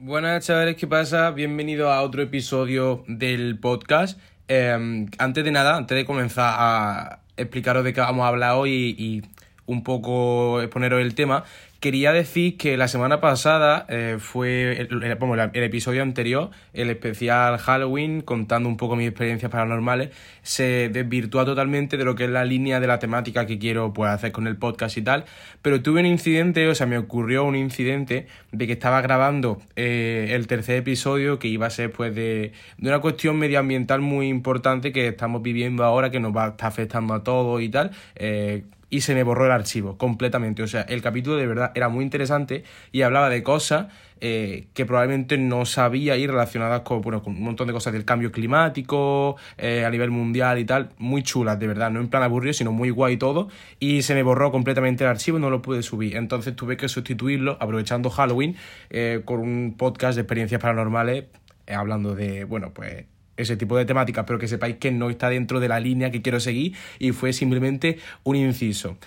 Buenas chavales, ¿qué pasa? Bienvenido a otro episodio del podcast. Eh, antes de nada, antes de comenzar a explicaros de qué vamos a hablar hoy y, y un poco exponeros el tema, Quería decir que la semana pasada eh, fue el, episodio anterior, el especial Halloween, contando un poco mis experiencias paranormales, se desvirtúa totalmente de lo que es la línea de la temática que quiero pues, hacer con el podcast y tal. Pero tuve un incidente, o sea, me ocurrió un incidente de que estaba grabando eh, el tercer episodio que iba a ser pues de, de una cuestión medioambiental muy importante que estamos viviendo ahora, que nos va a estar afectando a todos y tal. Eh, y se me borró el archivo completamente. O sea, el capítulo de verdad era muy interesante y hablaba de cosas eh, que probablemente no sabía y relacionadas con, bueno, con un montón de cosas del cambio climático eh, a nivel mundial y tal. Muy chulas, de verdad. No en plan aburrido, sino muy guay todo. Y se me borró completamente el archivo y no lo pude subir. Entonces tuve que sustituirlo, aprovechando Halloween, eh, con un podcast de experiencias paranormales hablando de, bueno, pues ese tipo de temáticas, pero que sepáis que no está dentro de la línea que quiero seguir y fue simplemente un inciso.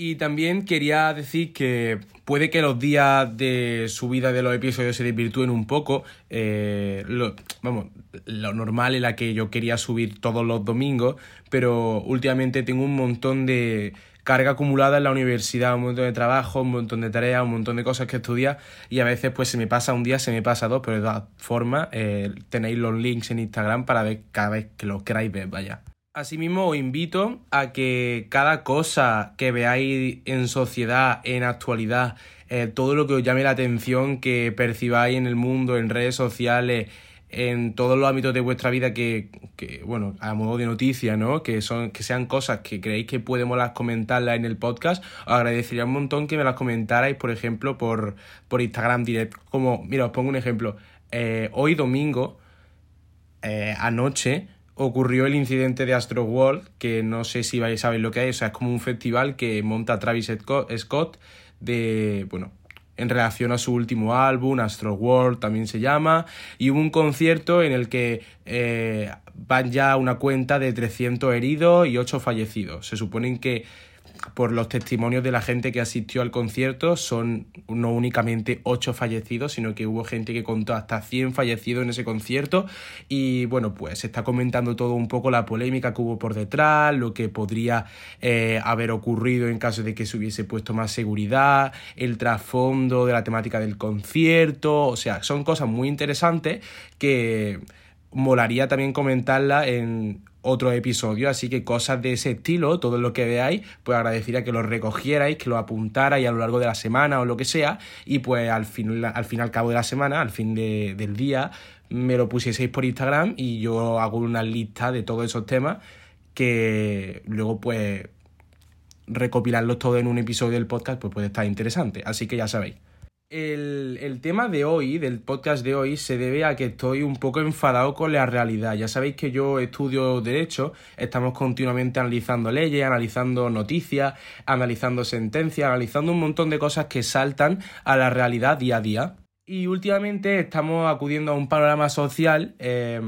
Y también quería decir que puede que los días de subida de los episodios se desvirtúen un poco. Eh, lo, vamos, lo normal era que yo quería subir todos los domingos, pero últimamente tengo un montón de carga acumulada en la universidad, un montón de trabajo, un montón de tareas, un montón de cosas que estudiar y a veces pues se me pasa un día, se me pasa dos, pero de todas formas eh, tenéis los links en Instagram para ver cada vez que los queráis ver, vaya. Asimismo os invito a que cada cosa que veáis en sociedad, en actualidad, eh, todo lo que os llame la atención, que percibáis en el mundo, en redes sociales, en todos los ámbitos de vuestra vida que, que, bueno, a modo de noticia, ¿no? Que, son, que sean cosas que creéis que podemos las comentarlas en el podcast, os agradecería un montón que me las comentarais, por ejemplo, por, por Instagram Direct. Como, mira, os pongo un ejemplo. Eh, hoy domingo, eh, anoche, ocurrió el incidente de Astro World, que no sé si vais a saber lo que es, o sea, es como un festival que monta Travis Scott de, bueno, en relación a su último álbum, Astro World también se llama, y hubo un concierto en el que eh, van ya una cuenta de 300 heridos y 8 fallecidos. Se suponen que por los testimonios de la gente que asistió al concierto, son no únicamente 8 fallecidos, sino que hubo gente que contó hasta 100 fallecidos en ese concierto. Y bueno, pues se está comentando todo un poco la polémica que hubo por detrás, lo que podría eh, haber ocurrido en caso de que se hubiese puesto más seguridad, el trasfondo de la temática del concierto. O sea, son cosas muy interesantes que molaría también comentarla en otro episodio, así que cosas de ese estilo, todo lo que veáis, pues agradecería que lo recogierais, que lo apuntarais a lo largo de la semana o lo que sea, y pues al fin, al, al cabo de la semana, al fin de, del día, me lo pusieseis por Instagram y yo hago una lista de todos esos temas que luego pues recopilarlos todos en un episodio del podcast pues puede estar interesante, así que ya sabéis. El, el, tema de hoy, del podcast de hoy, se debe a que estoy un poco enfadado con la realidad. Ya sabéis que yo estudio Derecho, estamos continuamente analizando leyes, analizando noticias, analizando sentencias, analizando un montón de cosas que saltan a la realidad día a día. Y últimamente estamos acudiendo a un panorama social. Eh,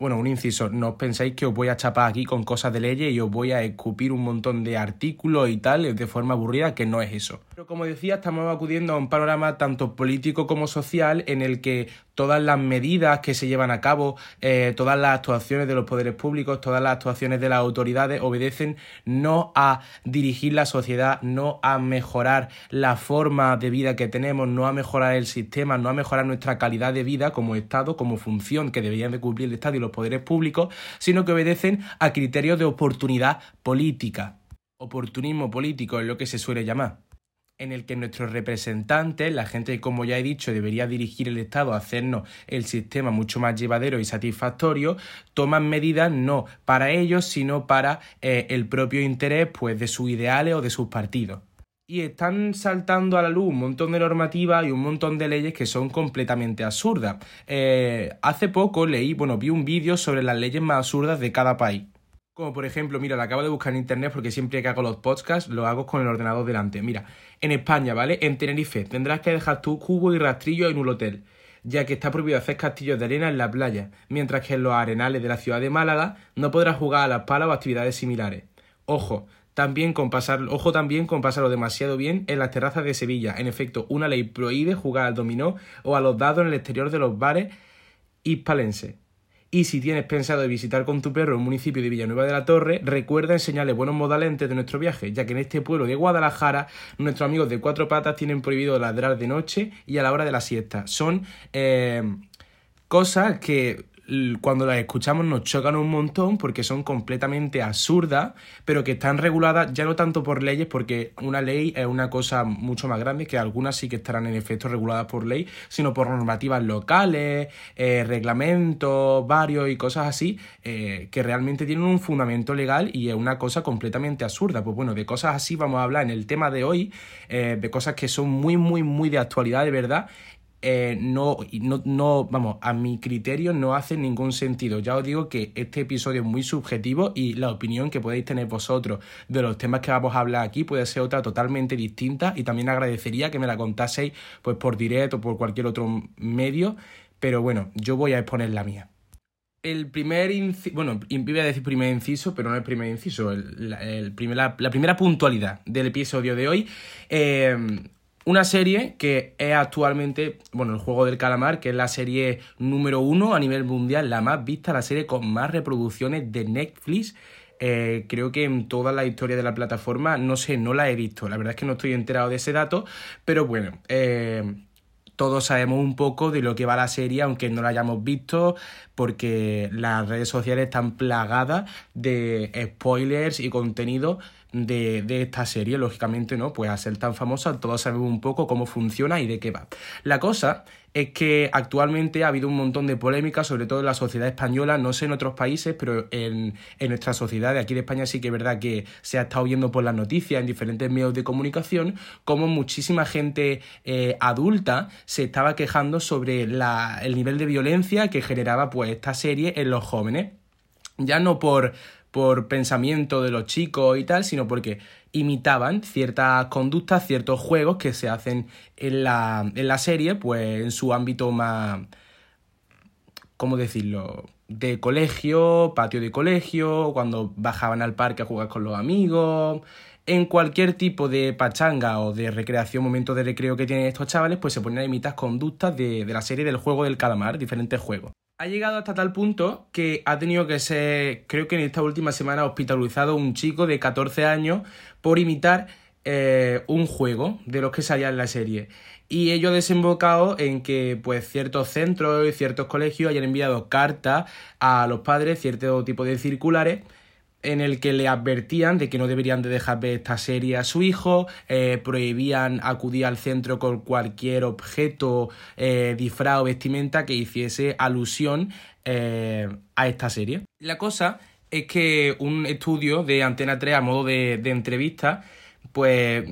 bueno, un inciso, no os penséis que os voy a chapar aquí con cosas de leyes y os voy a escupir un montón de artículos y tal de forma aburrida, que no es eso. Pero como decía, estamos acudiendo a un panorama tanto político como social en el que todas las medidas que se llevan a cabo, eh, todas las actuaciones de los poderes públicos, todas las actuaciones de las autoridades obedecen no a dirigir la sociedad, no a mejorar la forma de vida que tenemos, no a mejorar el sistema, no a mejorar nuestra calidad de vida como Estado, como función que deberían de cumplir el Estado y los poderes públicos, sino que obedecen a criterios de oportunidad política. Oportunismo político es lo que se suele llamar en el que nuestros representantes, la gente como ya he dicho debería dirigir el Estado a hacernos el sistema mucho más llevadero y satisfactorio, toman medidas no para ellos, sino para eh, el propio interés pues, de sus ideales o de sus partidos. Y están saltando a la luz un montón de normativas y un montón de leyes que son completamente absurdas. Eh, hace poco leí, bueno, vi un vídeo sobre las leyes más absurdas de cada país. Como por ejemplo, mira, la acabo de buscar en internet porque siempre que hago los podcasts lo hago con el ordenador delante. Mira, en España, ¿vale? En Tenerife tendrás que dejar tu cubo y rastrillo en un hotel, ya que está prohibido hacer castillos de arena en la playa, mientras que en los arenales de la ciudad de Málaga no podrás jugar a las palas o actividades similares. Ojo, También con pasar, ojo también con pasarlo demasiado bien en las terrazas de Sevilla. En efecto, una ley prohíbe jugar al dominó o a los dados en el exterior de los bares hispalenses. Y si tienes pensado visitar con tu perro el municipio de Villanueva de la Torre, recuerda enseñarle buenos modales antes de nuestro viaje, ya que en este pueblo de Guadalajara nuestros amigos de cuatro patas tienen prohibido ladrar de noche y a la hora de la siesta. Son eh, cosas que cuando las escuchamos nos chocan un montón porque son completamente absurdas, pero que están reguladas ya no tanto por leyes, porque una ley es una cosa mucho más grande, que algunas sí que estarán en efecto reguladas por ley, sino por normativas locales, eh, reglamentos varios y cosas así, eh, que realmente tienen un fundamento legal y es una cosa completamente absurda. Pues bueno, de cosas así vamos a hablar en el tema de hoy, eh, de cosas que son muy, muy, muy de actualidad de verdad eh, no, no, no, vamos, a mi criterio no hace ningún sentido. Ya os digo que este episodio es muy subjetivo y la opinión que podéis tener vosotros de los temas que vamos a hablar aquí puede ser otra totalmente distinta y también agradecería que me la contaseis pues por directo o por cualquier otro medio, pero bueno, yo voy a exponer la mía. El primer inciso, bueno, iba a decir primer inciso, pero no el primer inciso, el, primer, la, primera puntualidad del episodio de hoy. Eh, una serie que es actualmente, bueno, el juego del calamar, que es la serie número uno a nivel mundial, la más vista, la serie con más reproducciones de Netflix. Eh, creo que en toda la historia de la plataforma, no sé, no la he visto. La verdad es que no estoy enterado de ese dato, pero bueno, eh, todos sabemos un poco de lo que va la serie, aunque no la hayamos visto, porque las redes sociales están plagadas de spoilers y contenido de, de, esta serie, lógicamente, ¿no? Pues a ser tan famosa, todos sabemos un poco cómo funciona y de qué va. La cosa es que actualmente ha habido un montón de polémicas, sobre todo en la sociedad española, no sé en otros países, pero en, en nuestra sociedad de aquí de España sí que es verdad que se ha estado viendo por las noticias en diferentes medios de comunicación, como muchísima gente eh, adulta se estaba quejando sobre la, el nivel de violencia que generaba pues esta serie en los jóvenes. Ya no por por pensamiento de los chicos y tal, sino porque imitaban ciertas conductas, ciertos juegos que se hacen en la, en la serie, pues en su ámbito más, ¿cómo decirlo? De colegio, patio de colegio, cuando bajaban al parque a jugar con los amigos, en cualquier tipo de pachanga o de recreación, momento de recreo que tienen estos chavales, pues se ponen a imitar conductas de, de la serie del juego del calamar, diferentes juegos ha llegado hasta tal punto que ha tenido que ser, creo que en esta última semana, hospitalizado un chico de 14 años por imitar eh, un juego de los que salía en la serie. Y ello ha desembocado en que pues ciertos centros y ciertos colegios hayan enviado cartas a los padres, cierto tipo de circulares, en el que le advertían de que no deberían de dejar ver esta serie a su hijo, eh, prohibían acudir al centro con cualquier objeto, eh, disfraz o vestimenta que hiciese alusión eh, a esta serie. La cosa es que un estudio de Antena 3 a modo de, de entrevista, pues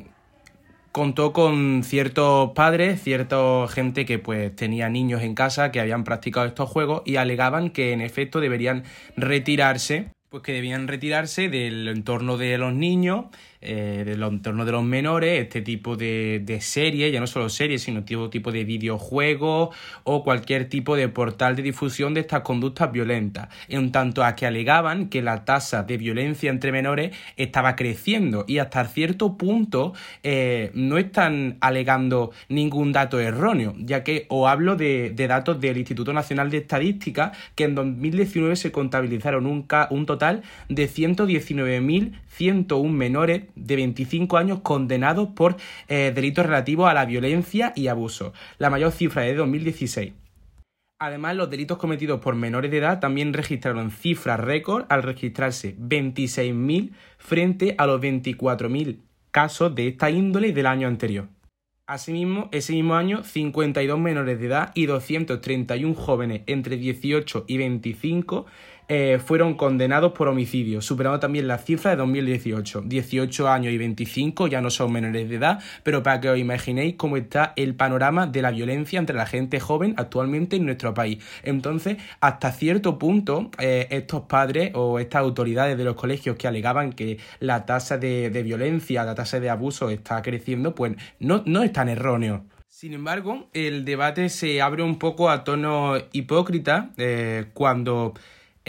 contó con ciertos padres, cierta gente que pues tenía niños en casa que habían practicado estos juegos y alegaban que en efecto deberían retirarse pues que debían retirarse del entorno de los niños eh, del entorno de los menores, este tipo de, de series, ya no solo series, sino tipo, tipo de videojuegos o cualquier tipo de portal de difusión de estas conductas violentas, en tanto a que alegaban que la tasa de violencia entre menores estaba creciendo y hasta cierto punto eh, no están alegando ningún dato erróneo, ya que os hablo de, de datos del Instituto Nacional de Estadística que en 2019 se contabilizaron un, un total de 119.101 menores de 25 años condenados por eh, delitos relativos a la violencia y abuso, la mayor cifra de 2016. Además, los delitos cometidos por menores de edad también registraron cifras récord al registrarse 26.000 frente a los 24.000 casos de esta índole del año anterior. Asimismo, ese mismo año, 52 menores de edad y 231 jóvenes entre 18 y 25 eh, fueron condenados por homicidio, superando también la cifra de 2018. 18 años y 25 ya no son menores de edad, pero para que os imaginéis cómo está el panorama de la violencia entre la gente joven actualmente en nuestro país. Entonces, hasta cierto punto, eh, estos padres o estas autoridades de los colegios que alegaban que la tasa de, violencia, la tasa de abuso está creciendo, pues no, no es tan erróneo. Sin embargo, el debate se abre un poco a tono hipócrita eh, cuando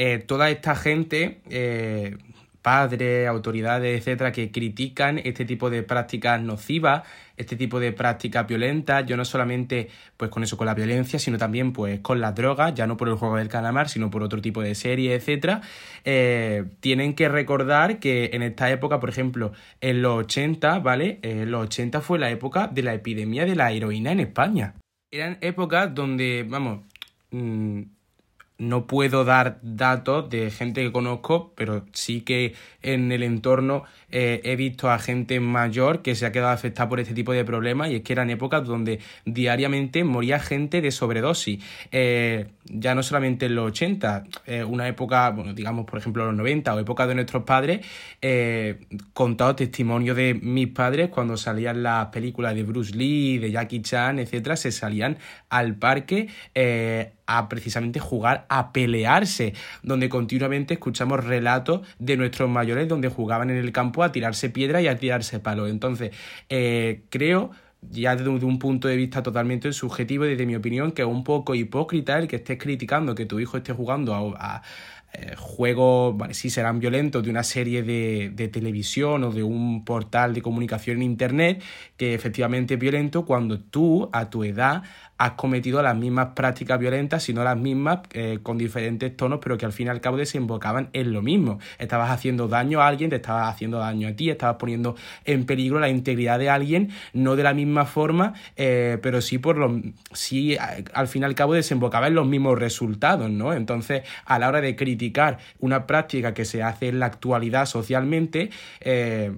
eh, toda esta gente, eh, padres, autoridades, etcétera, que critican este tipo de prácticas nocivas, este tipo de prácticas violentas, yo no solamente pues con eso, con la violencia, sino también pues con las drogas, ya no por el juego del calamar, sino por otro tipo de series, etcétera, eh, tienen que recordar que en esta época, por ejemplo, en los 80, ¿vale? En los 80 fue la época de la epidemia de la heroína en España. Eran épocas donde, vamos, mm, no puedo dar datos de gente que conozco, pero sí que en el entorno eh, he visto a gente mayor que se ha quedado afectada por este tipo de problemas y es que eran épocas donde diariamente moría gente de sobredosis. Eh, ya no solamente en los 80, eh, una época, bueno, digamos por ejemplo los 90 o época de nuestros padres, contado testimonio de mis padres cuando salían las películas de Bruce Lee, de Jackie Chan, etcétera, se salían al parque a precisamente jugar a pelearse, donde continuamente escuchamos relatos de nuestros mayores donde jugaban en el campo a tirarse piedra y a tirarse palos. Entonces, eh, creo ya desde un punto de vista totalmente subjetivo desde mi opinión que es un poco hipócrita el que estés criticando que tu hijo esté jugando a, eh, juegos, vale, sí serán violentos, de una serie de, de, televisión o de un portal de comunicación en Internet, que efectivamente es violento cuando tú, a tu edad, has cometido las mismas prácticas violentas, sino las mismas eh, con diferentes tonos, pero que al fin y al cabo desembocaban en lo mismo. Estabas haciendo daño a alguien, te estabas haciendo daño a ti, estabas poniendo en peligro la integridad de alguien, no de la misma forma, eh, pero sí por lo sí al fin y al cabo desembocaba en los mismos resultados, ¿no? Entonces, a la hora de criticar una práctica que se hace en la actualidad socialmente, eh,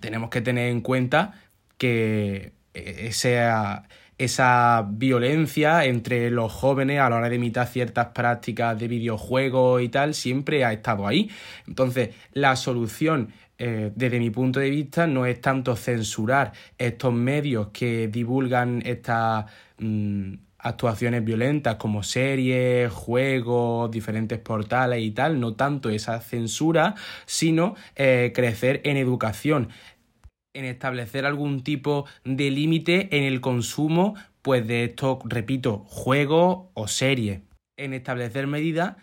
tenemos que tener en cuenta que esa esa violencia entre los jóvenes a la hora de imitar ciertas prácticas de videojuegos y tal siempre ha estado ahí. Entonces, la solución eh, desde mi punto de vista no es tanto censurar estos medios que divulgan estas mm, actuaciones violentas como series, juegos, diferentes portales y tal, no tanto esa censura, sino eh, crecer en educación en establecer algún tipo de límite en el consumo pues de estos, repito, juegos o series. En establecer medidas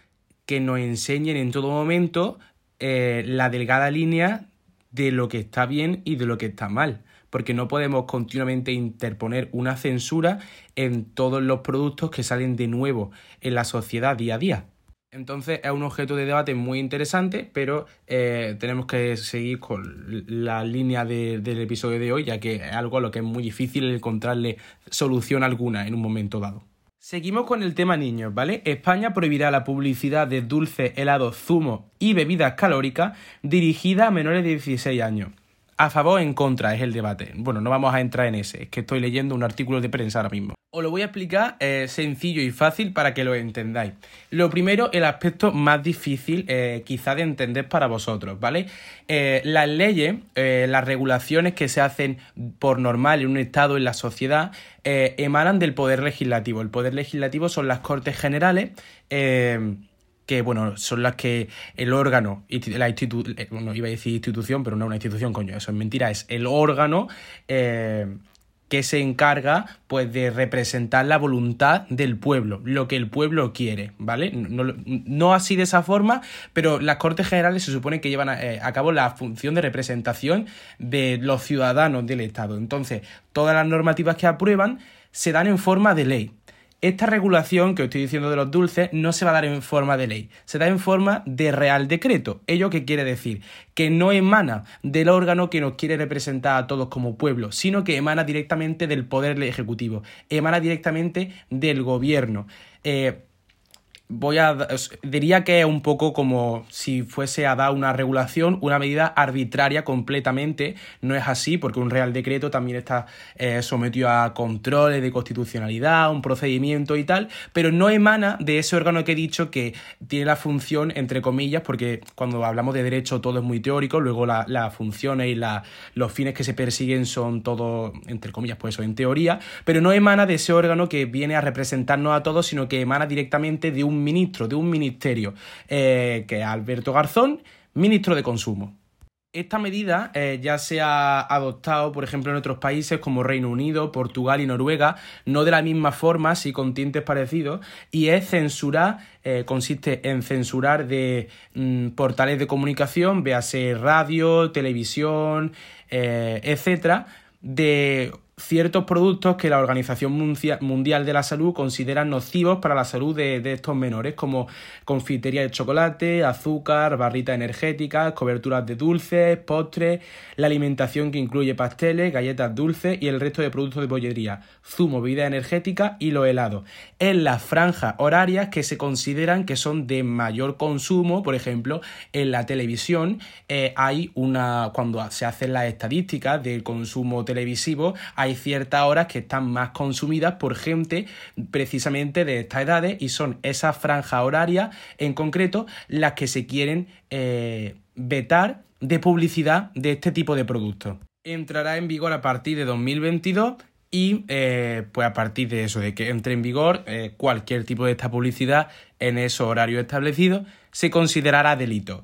que nos enseñen en todo momento eh, la delgada línea de lo que está bien y de lo que está mal. Porque no podemos continuamente interponer una censura en todos los productos que salen de nuevo en la sociedad día a día. Entonces es un objeto de debate muy interesante, pero eh, tenemos que seguir con la línea del episodio de hoy, ya que es algo a lo que es muy difícil encontrarle solución alguna en un momento dado. Seguimos con el tema niños, ¿vale? España prohibirá la publicidad de dulces, helados, zumos y bebidas calóricas dirigida a menores de 16 años. A favor o en contra es el debate. Bueno, no vamos a entrar en ese, es que estoy leyendo un artículo de prensa ahora mismo. Os lo voy a explicar eh, sencillo y fácil para que lo entendáis. Lo primero, el aspecto más difícil eh, quizá de entender para vosotros, ¿vale? Eh, las leyes, las regulaciones que se hacen por normal en un Estado, en la sociedad, emanan del poder legislativo. El poder legislativo son las Cortes Generales que bueno, son las que el órgano, la eh, bueno, iba a decir institución, pero no una institución, coño, eso es mentira, es el órgano eh, que se encarga pues de representar la voluntad del pueblo, lo que el pueblo quiere, ¿vale? No, así de esa forma, pero las Cortes Generales se supone que llevan eh, a, cabo la función de representación de los ciudadanos del Estado. Entonces, todas las normativas que aprueban se dan en forma de ley. Esta regulación que os estoy diciendo de los dulces no se va a dar en forma de ley, se da en forma de real decreto. ¿Ello qué quiere decir? Que no emana del órgano que nos quiere representar a todos como pueblo, sino que emana directamente del poder ejecutivo, emana directamente del gobierno. Eh, voy a diría que es un poco como si fuese a dar una regulación, una medida arbitraria completamente. No es así, porque un Real Decreto también está eh, sometido a controles de constitucionalidad, un procedimiento y tal, pero no emana de ese órgano que he dicho que tiene la función, entre comillas, porque cuando hablamos de derecho todo es muy teórico, luego las funciones y la, los fines que se persiguen son todo, entre comillas, pues eso, en teoría, pero no emana de ese órgano que viene a representarnos a todos, sino que emana directamente de un ministro de un ministerio, eh, que es Alberto Garzón, ministro de Consumo. Esta medida eh, ya se ha adoptado, por ejemplo, en otros países como Reino Unido, Portugal y Noruega, no de la misma forma, sí con tintes parecidos, y es censurar, eh, consiste en censurar de mm, portales de comunicación, véase radio, televisión, etcétera, de ciertos productos que la Organización Mundial de la Salud considera nocivos para la salud de, estos menores, como confitería de chocolate, azúcar, barritas energéticas, coberturas de dulces, postres, la alimentación que incluye pasteles, galletas dulces y el resto de productos de bollería, zumo, bebida energética y los helados. En las franjas horarias que se consideran que son de mayor consumo, por ejemplo, en la televisión eh, hay una, cuando se hacen las estadísticas del consumo televisivo, hay ciertas horas que están más consumidas por gente precisamente de estas edades y son esas franjas horarias en concreto las que se quieren eh, vetar de publicidad de este tipo de productos. Entrará en vigor a partir de 2022 y eh, pues a partir de eso, de que entre en vigor eh, cualquier tipo de esta publicidad en esos horarios establecidos, se considerará delito.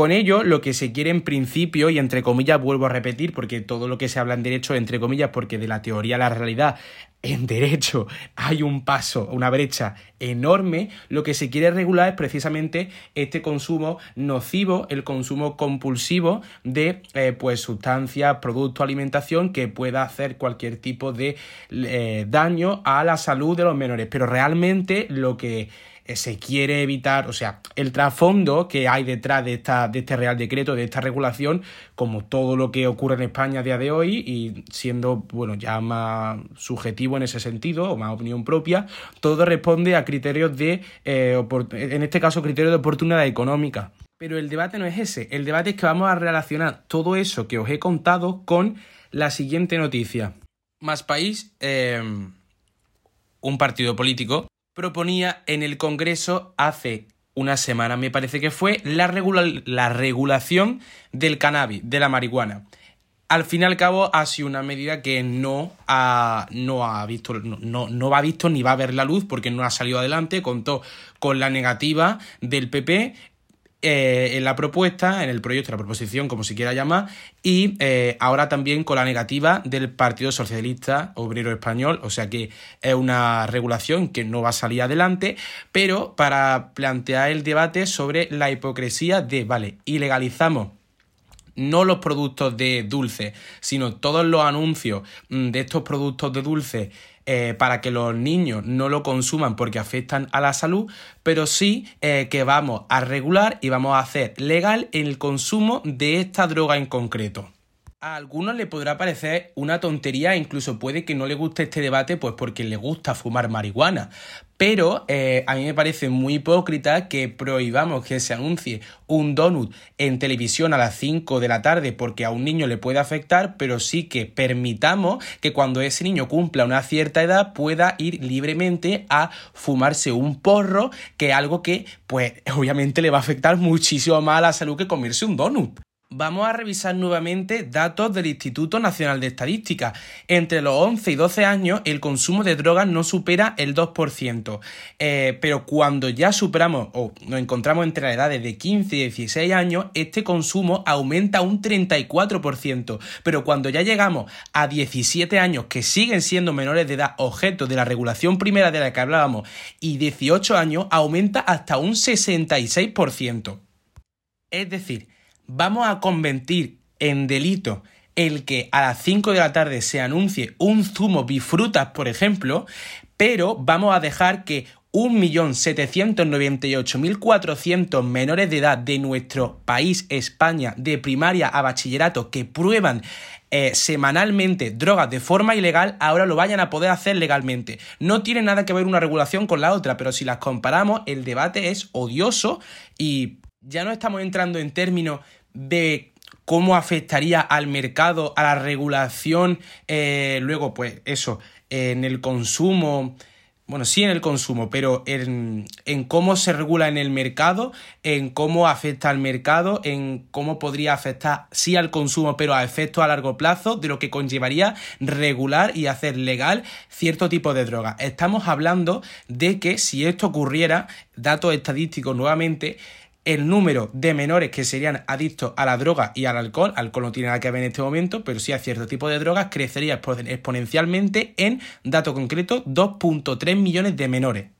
Con ello, lo que se quiere en principio, y entre comillas vuelvo a repetir, porque todo lo que se habla en derecho, entre comillas, porque de la teoría a la realidad, en derecho hay un paso, una brecha enorme, lo que se quiere regular es precisamente este consumo nocivo, el consumo compulsivo de eh, pues sustancias, productos, alimentación que pueda hacer cualquier tipo de eh, daño a la salud de los menores. Pero realmente lo que se quiere evitar, o sea, el trasfondo que hay detrás de este Real Decreto, de esta regulación, como todo lo que ocurre en España a día de hoy, y siendo, bueno, ya más subjetivo en ese sentido, o más opinión propia, todo responde a criterios de, eh, en este caso, criterios de oportunidad económica. Pero el debate no es ese, el debate es que vamos a relacionar todo eso que os he contado con la siguiente noticia. Más País, eh, un partido político proponía en el Congreso hace una semana, me parece que fue, la, la regulación del cannabis, de la marihuana. Al fin y al cabo ha sido una medida que no ha, no ha visto, no, no, va visto ni va a ver la luz porque no ha salido adelante, contó con la negativa del PP eh, en la propuesta, en el proyecto, la proposición, como se quiera llamar, y eh, ahora también con la negativa del Partido Socialista Obrero Español, o sea que es una regulación que no va a salir adelante, pero para plantear el debate sobre la hipocresía de, vale, ilegalizamos no los productos de dulce, sino todos los anuncios mm, de estos productos de dulce eh, para que los niños no lo consuman porque afectan a la salud, pero sí eh, que vamos a regular y vamos a hacer legal el consumo de esta droga en concreto. A algunos le podrá parecer una tontería, incluso puede que no le guste este debate, pues porque le gusta fumar marihuana. Pero eh, a mí me parece muy hipócrita que prohibamos que se anuncie un donut en televisión a las 5 de la tarde porque a un niño le puede afectar, pero sí que permitamos que cuando ese niño cumpla una cierta edad pueda ir libremente a fumarse un porro, que es algo que, pues, obviamente le va a afectar muchísimo más a la salud que comerse un donut. Vamos a revisar nuevamente datos del Instituto Nacional de Estadística. Entre los 11 y 12 años el consumo de drogas no supera el 2%, eh, pero cuando ya superamos o nos encontramos entre las edades de 15 y 16 años, este consumo aumenta un 34%, pero cuando ya llegamos a 17 años que siguen siendo menores de edad objeto de la regulación primera de la que hablábamos y 18 años aumenta hasta un 66%. Es decir, vamos a convertir en delito el que a las 5 de la tarde se anuncie un zumo bifrutas, por ejemplo, pero vamos a dejar que 1.798.400 menores de edad de nuestro país, España, de primaria a bachillerato, que prueban eh, semanalmente drogas de forma ilegal, ahora lo vayan a poder hacer legalmente. No tiene nada que ver una regulación con la otra, pero si las comparamos, el debate es odioso y ya no estamos entrando en términos de cómo afectaría al mercado, a la regulación, eh, luego pues eso, en el consumo, bueno, sí en el consumo, pero en, en, cómo se regula en el mercado, en cómo afecta al mercado, en cómo podría afectar, sí al consumo, pero a efectos a largo plazo, de lo que conllevaría regular y hacer legal cierto tipo de droga. Estamos hablando de que si esto ocurriera, datos estadísticos nuevamente, el número de menores que serían adictos a la droga y al alcohol, alcohol no tiene nada que ver en este momento, pero sí a cierto tipo de drogas, crecería exponencialmente en, dato concreto, 2.3 millones de menores.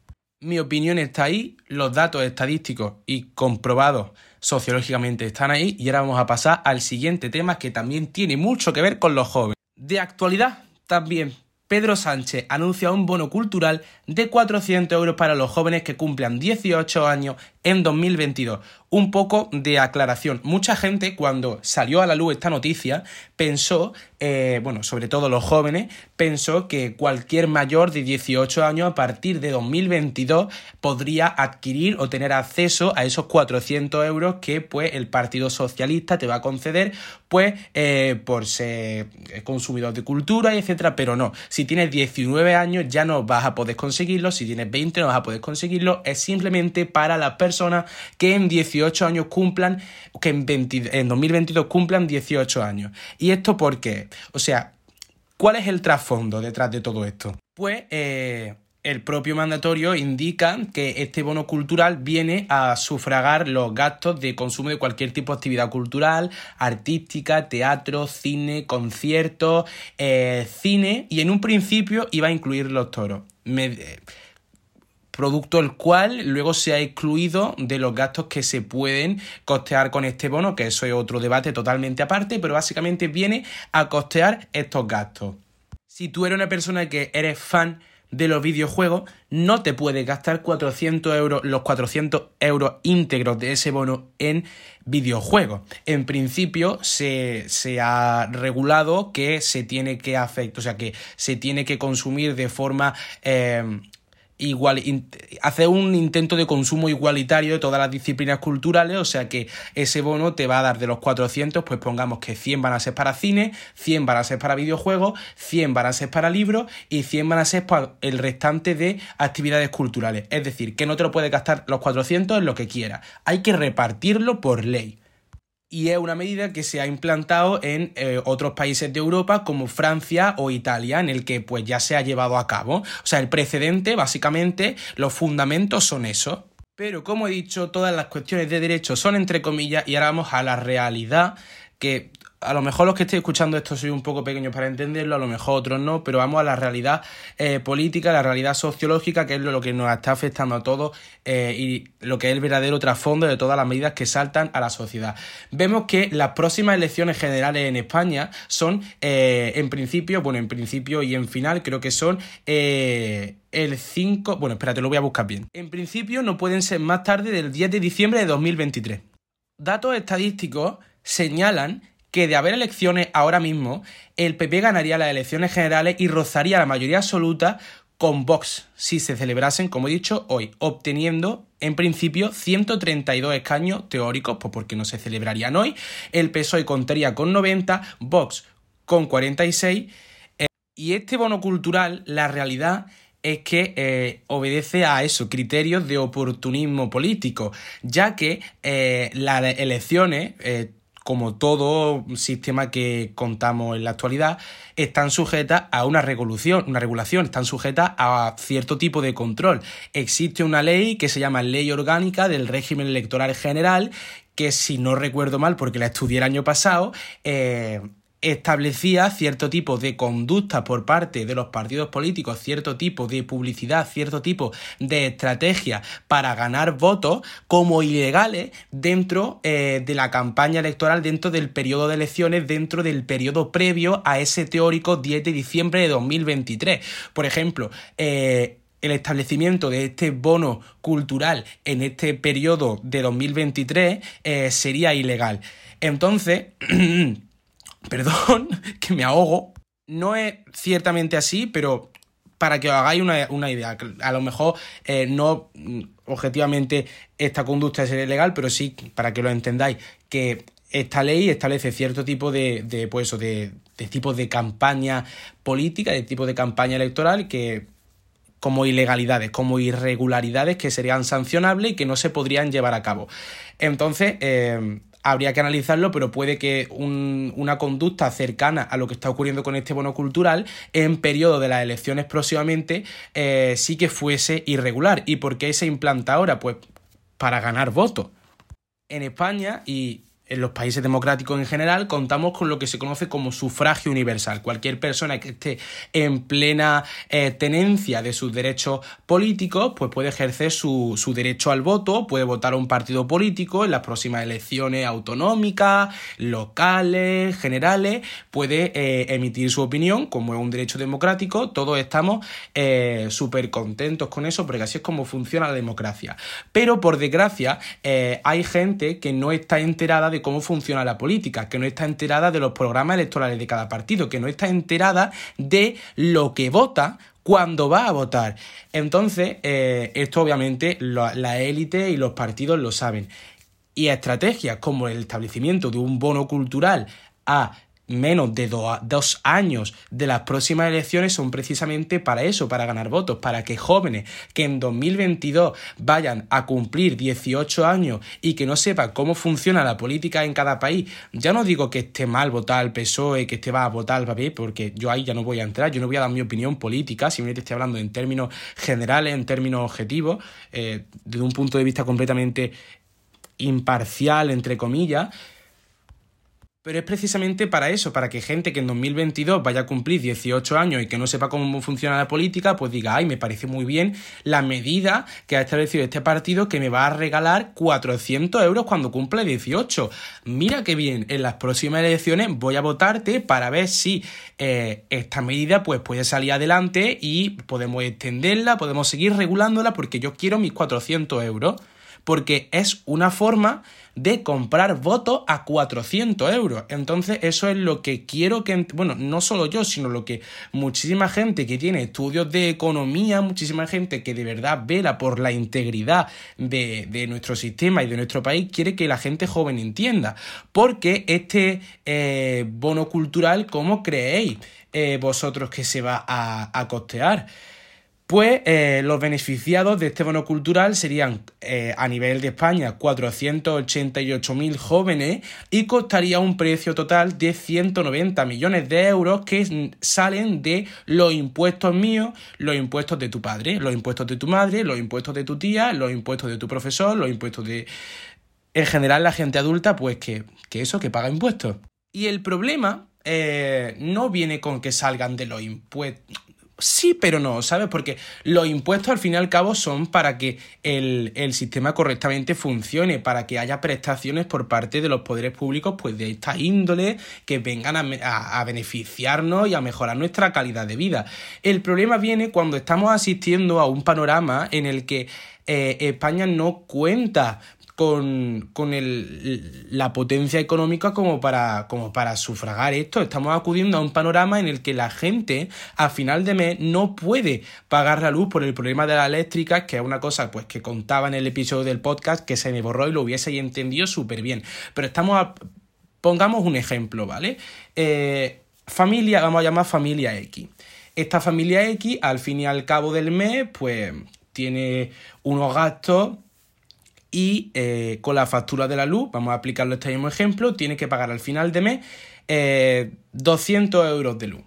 Mi opinión está ahí, los datos estadísticos y comprobados sociológicamente están ahí y ahora vamos a pasar al siguiente tema que también tiene mucho que ver con los jóvenes. De actualidad también Pedro Sánchez anuncia un bono cultural de 400 euros para los jóvenes que cumplan 18 años en 2022. Un poco de aclaración. Mucha gente cuando salió a la luz esta noticia pensó, eh, bueno, sobre todo los jóvenes, pensó que cualquier mayor de 18 años a partir de 2022 podría adquirir o tener acceso a esos 400 euros que pues el Partido Socialista te va a conceder pues eh, por ser consumidor de cultura etcétera, pero no. Si tienes 19 años ya no vas a poder conseguirlo, si tienes 20 no vas a poder conseguirlo, es simplemente para las personas que en 18 años cumplan, que en, en 2022 cumplan 18 años. ¿Y esto por qué? O sea, ¿cuál es el trasfondo detrás de todo esto? Pues eh, el propio mandatorio indica que este bono cultural viene a sufragar los gastos de consumo de cualquier tipo de actividad cultural, artística, teatro, cine, conciertos, eh, cine y en un principio iba a incluir los toros. Producto el cual luego se ha excluido de los gastos que se pueden costear con este bono, que eso es otro debate totalmente aparte, pero básicamente viene a costear estos gastos. Si tú eres una persona que eres fan de los videojuegos, no te puedes gastar 400 euros, los 400 euros íntegros de ese bono en videojuegos. En principio se, ha regulado que se tiene que afectar, o sea, que se tiene que consumir de forma eh, igual, hacer un intento de consumo igualitario de todas las disciplinas culturales, o sea que ese bono te va a dar de los 400, pues pongamos que 100 van a ser para cine, 100 van a ser para videojuegos, 100 van a ser para libros y 100 van a ser para el restante de actividades culturales. Es decir, que no te lo puedes gastar los 400 en lo que quieras, hay que repartirlo por ley y es una medida que se ha implantado en eh, otros países de Europa como Francia o Italia, en el que pues ya se ha llevado a cabo. O sea, el precedente, básicamente, los fundamentos son eso. Pero como he dicho, todas las cuestiones de derecho son entre comillas y ahora vamos a la realidad que a lo mejor los que estéis escuchando esto soy un poco pequeño para entenderlo, a lo mejor otros no, pero vamos a la realidad eh, política, la realidad sociológica, que es lo que nos está afectando a todos eh, y lo que es el verdadero trasfondo de todas las medidas que saltan a la sociedad. Vemos que las próximas elecciones generales en España son, eh, en principio, bueno, en principio y en final, creo que son el 5, bueno, espérate, lo voy a buscar bien. En principio no pueden ser más tarde del 10 de diciembre de 2023. Datos estadísticos señalan que de haber elecciones ahora mismo, el PP ganaría las elecciones generales y rozaría la mayoría absoluta con Vox si se celebrasen, como he dicho, hoy, obteniendo en principio 132 escaños teóricos, pues porque no se celebrarían hoy. El PSOE contaría con 90, Vox con 46. Eh, y este bono cultural, la realidad es que eh, obedece a eso, criterios de oportunismo político, ya que eh, las elecciones como todo sistema que contamos en la actualidad, están sujetas a una regulación, una regulación, están sujetas a cierto tipo de control. Existe una ley que se llama Ley Orgánica del Régimen Electoral General, que si no recuerdo mal, porque la estudié el año pasado, eh, establecía cierto tipo de conducta por parte de los partidos políticos, cierto tipo de publicidad, cierto tipo de estrategia para ganar votos como ilegales dentro eh, de la campaña electoral, dentro del periodo de elecciones, dentro del periodo previo a ese teórico 10 de diciembre de 2023. Por ejemplo, eh, el establecimiento de este bono cultural en este periodo de 2023 eh, sería ilegal. Entonces, perdón, que me ahogo. No es ciertamente así, pero para que os hagáis una, idea, a lo mejor eh, no mm, objetivamente esta conducta es ilegal, pero sí para que lo entendáis, que esta ley establece cierto tipo de, de pues de, de tipos de campaña política, de tipo de campaña electoral que como ilegalidades, como irregularidades que serían sancionables y que no se podrían llevar a cabo. Entonces, eh, habría que analizarlo, pero puede que una conducta cercana a lo que está ocurriendo con este bono cultural en periodo de las elecciones próximamente eh, sí que fuese irregular. ¿Y por qué se implanta ahora? Pues para ganar votos. en España y en los países democráticos en general contamos con lo que se conoce como sufragio universal. Cualquier persona que esté en plena eh, tenencia de sus derechos políticos, pues puede ejercer su, derecho al voto, puede votar a un partido político en las próximas elecciones autonómicas, locales, generales, puede eh, emitir su opinión como es un derecho democrático. Todos estamos eh, súper contentos con eso porque así es como funciona la democracia. Pero por desgracia hay gente que no está enterada de cómo funciona la política, que no está enterada de los programas electorales de cada partido, que no está enterada de lo que vota cuando va a votar. Entonces, eh, esto obviamente la élite y los partidos lo saben. Y estrategias como el establecimiento de un bono cultural a menos de dos años de las próximas elecciones son precisamente para eso, para ganar votos, para que jóvenes que en 2022 vayan a cumplir 18 años y que no sepan cómo funciona la política en cada país, ya no digo que esté mal votar al PSOE, que esté va a votar al papel, porque yo ahí ya no voy a entrar, yo no voy a dar mi opinión política, simplemente estoy hablando en términos generales, en términos objetivos, eh, desde un punto de vista completamente imparcial, entre comillas, pero es precisamente para eso, para que gente que en 2022 vaya a cumplir 18 años y que no sepa cómo funciona la política, pues diga, ay, me parece muy bien la medida que ha establecido este partido que me va a regalar 400 euros cuando cumple 18. Mira qué bien, en las próximas elecciones voy a votarte para ver si eh, esta medida pues puede salir adelante y podemos extenderla, podemos seguir regulándola porque yo quiero mis 400 euros porque es una forma de comprar votos a 400 euros. Entonces eso es lo que quiero que, bueno, no solo yo, sino lo que muchísima gente que tiene estudios de economía, muchísima gente que de verdad vela por la integridad de, nuestro sistema y de nuestro país, quiere que la gente joven entienda. Porque este eh, bono cultural, ¿cómo creéis eh, vosotros que se va a, a costear? Pues eh, los beneficiados de este bono cultural serían eh, a nivel de España 488.000 jóvenes y costaría un precio total de 190 millones de euros que salen de los impuestos míos, los impuestos de tu padre, los impuestos de tu madre, los impuestos de tu tía, los impuestos de tu profesor, los impuestos de... En general la gente adulta pues que, que eso, que paga impuestos. Y el problema eh, no viene con que salgan de los impuestos Sí, pero no, ¿sabes? Porque los impuestos al fin y al cabo son para que el, sistema correctamente funcione, para que haya prestaciones por parte de los poderes públicos, pues de esta índole, que vengan a, beneficiarnos y a mejorar nuestra calidad de vida. El problema viene cuando estamos asistiendo a un panorama en el que eh, España no cuenta con, con el, la potencia económica como para, como para sufragar esto. Estamos acudiendo a un panorama en el que la gente a final de mes no puede pagar la luz por el problema de la eléctrica, que es una cosa pues que contaba en el episodio del podcast que se me borró y lo hubiese entendido súper bien. Pero estamos Pongamos un ejemplo, ¿vale? Eh, familia, vamos a llamar familia X. Esta familia X, al fin y al cabo del mes, pues tiene unos gastos y eh, con la factura de la luz, vamos a aplicarlo este mismo ejemplo, tiene que pagar al final de mes 200 eh, euros de luz.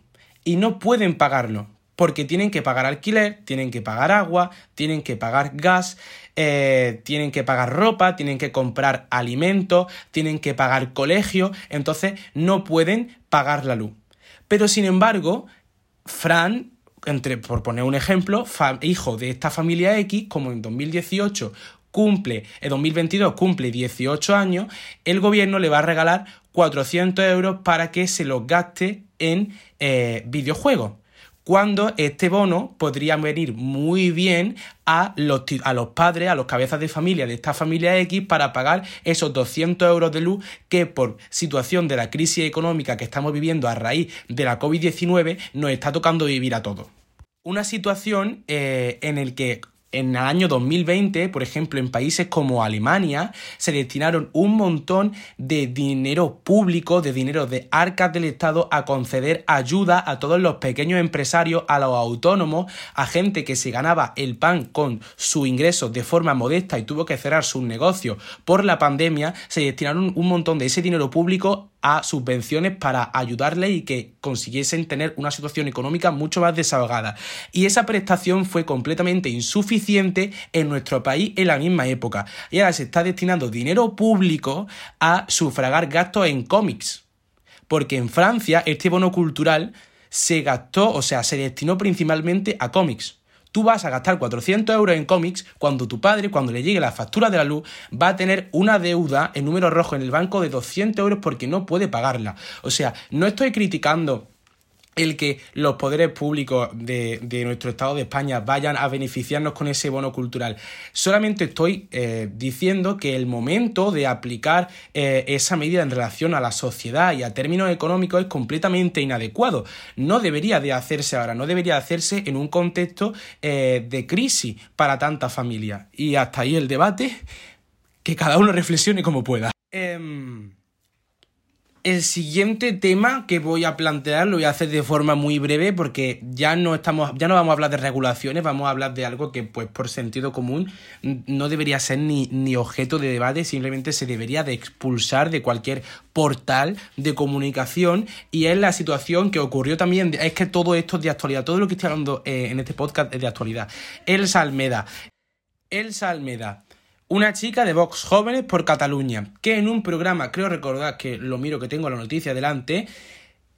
Y no pueden pagarlo porque tienen que pagar alquiler, tienen que pagar agua, tienen que pagar gas, eh, tienen que pagar ropa, tienen que comprar alimentos, tienen que pagar colegio, entonces no pueden pagar la luz. Pero sin embargo, Fran entre, por poner un ejemplo, hijo de esta familia X, como en 2018 cumple, en 2022 cumple 18 años, el gobierno le va a regalar 400 euros para que se los gaste en eh, videojuegos. Cuando este bono podría venir muy bien a los, a los padres, a los cabezas de familia de esta familia X para pagar esos 200 euros de luz que por situación de la crisis económica que estamos viviendo a raíz de la COVID-19 nos está tocando vivir a todos. Una situación eh, en el que en el año 2020, por ejemplo, en países como Alemania, se destinaron un montón de dinero público, de dinero de arcas del Estado a conceder ayuda a todos los pequeños empresarios, a los autónomos, a gente que se ganaba el pan con su ingreso de forma modesta y tuvo que cerrar sus negocios. Por la pandemia, se destinaron un montón de ese dinero público a subvenciones para ayudarles y que consiguiesen tener una situación económica mucho más desahogada. Y esa prestación fue completamente insuficiente en nuestro país en la misma época. Y ahora se está destinando dinero público a sufragar gastos en cómics. Porque en Francia este bono cultural se gastó, o sea, se destinó principalmente a cómics. Tú vas a gastar 400 euros en cómics cuando tu padre, cuando le llegue la factura de la luz, va a tener una deuda en número rojo en el banco de 200 euros porque no puede pagarla. O sea, no estoy criticando el que los poderes públicos de, nuestro Estado de España vayan a beneficiarnos con ese bono cultural. Solamente estoy eh, diciendo que el momento de aplicar eh, esa medida en relación a la sociedad y a términos económicos es completamente inadecuado. No debería de hacerse ahora, no debería hacerse en un contexto eh, de crisis para tantas familias. Y hasta ahí el debate, que cada uno reflexione como pueda. El siguiente tema que voy a plantear lo voy a hacer de forma muy breve porque ya no estamos, ya no vamos a hablar de regulaciones, vamos a hablar de algo que, pues, por sentido común, no debería ser ni, ni objeto de debate, simplemente se debería de expulsar de cualquier portal de comunicación y es la situación que ocurrió también, es que todo esto es de actualidad, todo lo que estoy hablando eh, en este podcast es de actualidad. Elsa Almeda. Elsa Almeda una chica de Vox Jóvenes por Cataluña, que en un programa, creo recordar que lo miro que tengo la noticia delante,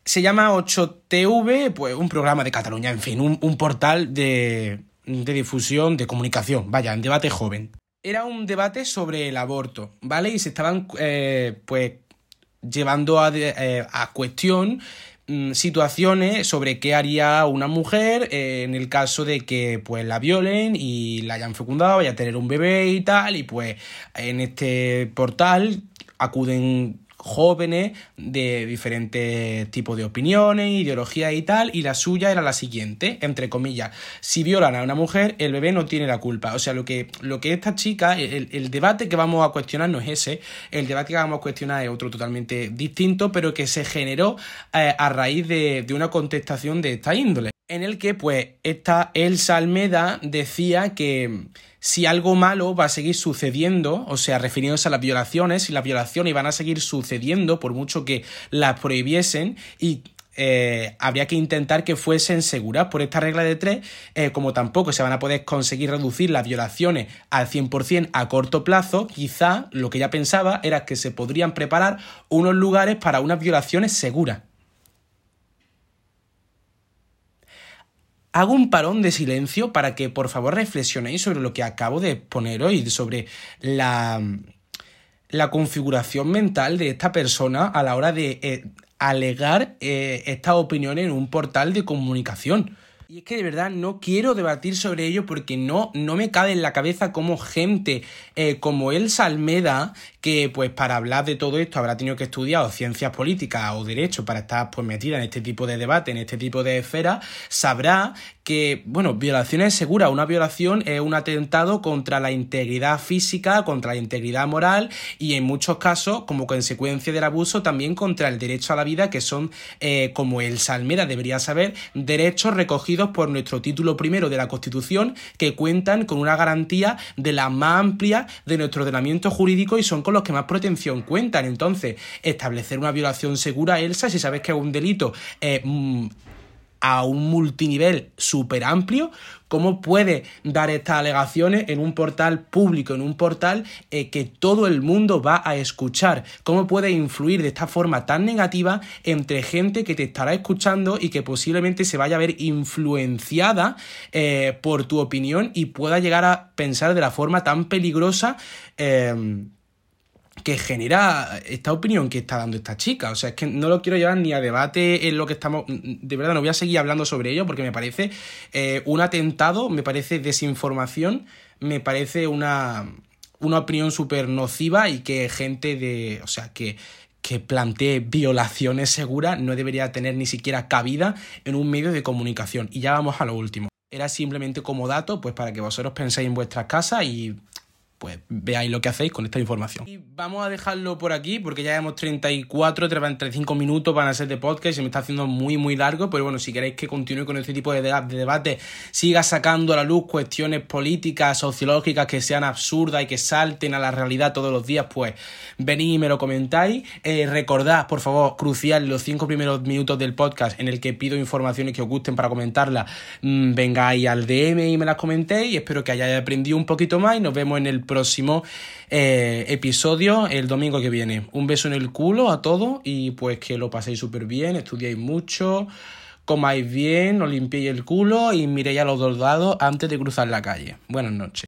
se llama 8TV, pues un programa de Cataluña, en fin, un, portal de, de difusión, de comunicación, vaya, en debate joven. Era un debate sobre el aborto, ¿vale? Y se estaban, eh, pues, llevando a, eh, a cuestión situaciones sobre qué haría una mujer eh, en el caso de que pues la violen y la hayan fecundado, vaya a tener un bebé y tal, y pues en este portal acuden jóvenes de diferentes tipos de opiniones, ideologías y tal, y la suya era la siguiente, entre comillas, si violan a una mujer, el bebé no tiene la culpa. O sea, lo que, lo que esta chica, el, debate que vamos a cuestionar no es ese, el debate que vamos a cuestionar es otro totalmente distinto, pero que se generó eh, a raíz de, de una contestación de esta índole en el que pues esta Elsa Almeda decía que si algo malo va a seguir sucediendo, o sea, refiriéndose a las violaciones, y las violaciones iban a seguir sucediendo por mucho que las prohibiesen y eh, habría que intentar que fuesen seguras. Por esta regla de tres, eh, como tampoco se van a poder conseguir reducir las violaciones al 100% a corto plazo, quizá lo que ella pensaba era que se podrían preparar unos lugares para unas violaciones seguras. Hago un parón de silencio para que por favor reflexionéis sobre lo que acabo de exponer hoy, sobre la, la configuración mental de esta persona a la hora de eh, alegar eh, estas opiniones en un portal de comunicación. Y es que de verdad no quiero debatir sobre ello porque no, no me cabe en la cabeza como gente eh, como Elsa Almeda, que pues para hablar de todo esto habrá tenido que estudiar ciencias políticas o derecho para estar pues metida en este tipo de debate, en este tipo de esfera, sabrá que, bueno, violación es segura. Una violación es un atentado contra la integridad física, contra la integridad moral y en muchos casos, como consecuencia del abuso, también contra el derecho a la vida, que son, eh, como el Salmera debería saber, derechos recogidos por nuestro título primero de la Constitución, que cuentan con una garantía de la más amplia de nuestro ordenamiento jurídico y son con los que más protección cuentan. Entonces, establecer una violación segura, Elsa, si sabes que es un delito eh, mm, a un multinivel súper amplio, ¿cómo puede dar estas alegaciones en un portal público, en un portal eh, que todo el mundo va a escuchar? ¿Cómo puede influir de esta forma tan negativa entre gente que te estará escuchando y que posiblemente se vaya a ver influenciada eh, por tu opinión y pueda llegar a pensar de la forma tan peligrosa? Eh, que genera esta opinión que está dando esta chica. O sea, es que no lo quiero llevar ni a debate en lo que estamos. De verdad, no voy a seguir hablando sobre ello porque me parece eh, un atentado, me parece desinformación, me parece una, una opinión súper nociva y que gente de. O sea, que que plantee violaciones seguras no debería tener ni siquiera cabida en un medio de comunicación. Y ya vamos a lo último. Era simplemente como dato, pues para que vosotros penséis en vuestras casas y pues veáis lo que hacéis con esta información. Y vamos a dejarlo por aquí porque ya hemos 34, 35 minutos van a ser de podcast se me está haciendo muy muy largo, pero bueno, si queréis que continúe con este tipo de, debate, siga sacando a la luz cuestiones políticas, sociológicas que sean absurdas y que salten a la realidad todos los días, pues venid y me lo comentáis. Eh, recordad, por favor, crucial, los 5 primeros minutos del podcast en el que pido informaciones que os gusten para comentarlas, mmm, vengáis al DM y me las comentéis. Espero que hayáis aprendido un poquito más y nos vemos en el próximo eh, episodio el domingo que viene. Un beso en el culo a todos y pues que lo paséis súper bien, estudiéis mucho, comáis bien, os limpiéis el culo y miréis a los dos lados antes de cruzar la calle. Buenas noches.